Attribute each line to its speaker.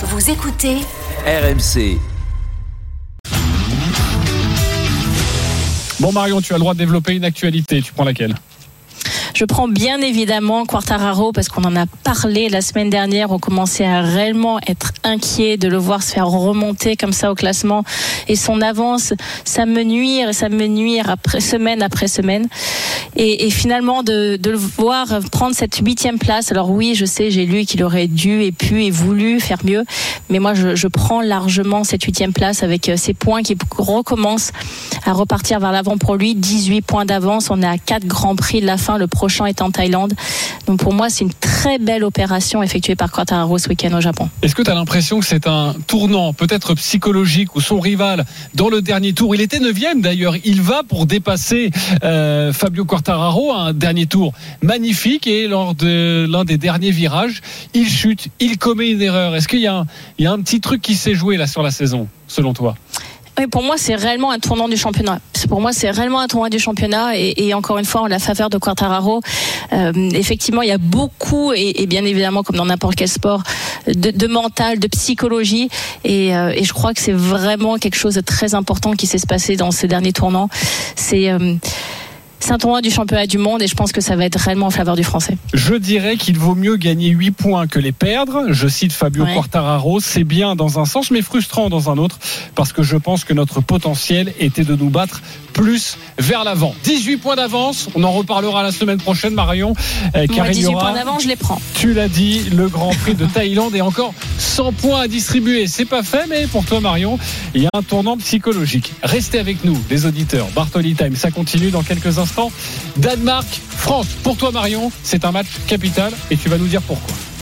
Speaker 1: Vous écoutez
Speaker 2: RMC.
Speaker 3: Bon Marion, tu as le droit de développer une actualité. Tu prends laquelle?
Speaker 4: Je prends bien évidemment Quartararo parce qu'on en a parlé la semaine dernière. On commençait à réellement être inquiet de le voir se faire remonter comme ça au classement et son avance, ça me nuire ça me nuire après semaine après semaine. Et, finalement de, le voir prendre cette huitième place. Alors oui, je sais, j'ai lu qu'il aurait dû et pu et voulu faire mieux, mais moi je, je prends largement cette huitième place avec ces euh, points qui recommencent à repartir vers l'avant pour lui. 18 points d'avance. On est à 4 grands prix de la fin. Le prochain est en Thaïlande. Donc pour moi, c'est une très belle opération effectuée par Quartararo ce week-end au Japon.
Speaker 3: Est-ce que tu as l'impression que c'est un tournant peut-être psychologique où son rival dans le dernier tour, il était 9 d'ailleurs, il va pour dépasser euh, Fabio Quartararo un dernier tour magnifique et lors de l'un des derniers virages, il chute, il commet une erreur. Est-ce qu'il y, y, a un petit truc qui s'est joué là sur la saison, selon toi?
Speaker 4: Pour moi, c'est réellement un tournant du championnat. Pour moi, c'est réellement un tournant du championnat. Et, encore une fois, en la faveur de Quartararo, euh, effectivement, il y a beaucoup, et, bien évidemment, comme dans n'importe quel sport, de, mental, de psychologie. Euh, et, je crois que c'est vraiment quelque chose de très important qui s'est passé dans ces derniers tournants. C'est euh, c'est un tournoi du championnat du monde et je pense que ça va être réellement en faveur du français.
Speaker 3: Je dirais qu'il vaut mieux gagner 8 points que les perdre. Je cite Fabio Quartararo, c'est bien dans un sens mais frustrant dans un autre parce que je pense que notre potentiel était de nous battre plus vers l'avant. 18 points d'avance, on en reparlera la semaine prochaine Marion.
Speaker 4: Euh, Moi, 18 points d'avance, je les prends.
Speaker 3: Tu l'as dit, le Grand Prix de Thaïlande est encore 100 points à distribuer. C'est pas fait mais pour toi Marion, il y a un tournant psychologique. Restez avec nous les auditeurs. Bartoli Time, ça continue dans quelques instants. Danemark, France. Pour toi, Marion, c'est un match capital et tu vas nous dire pourquoi.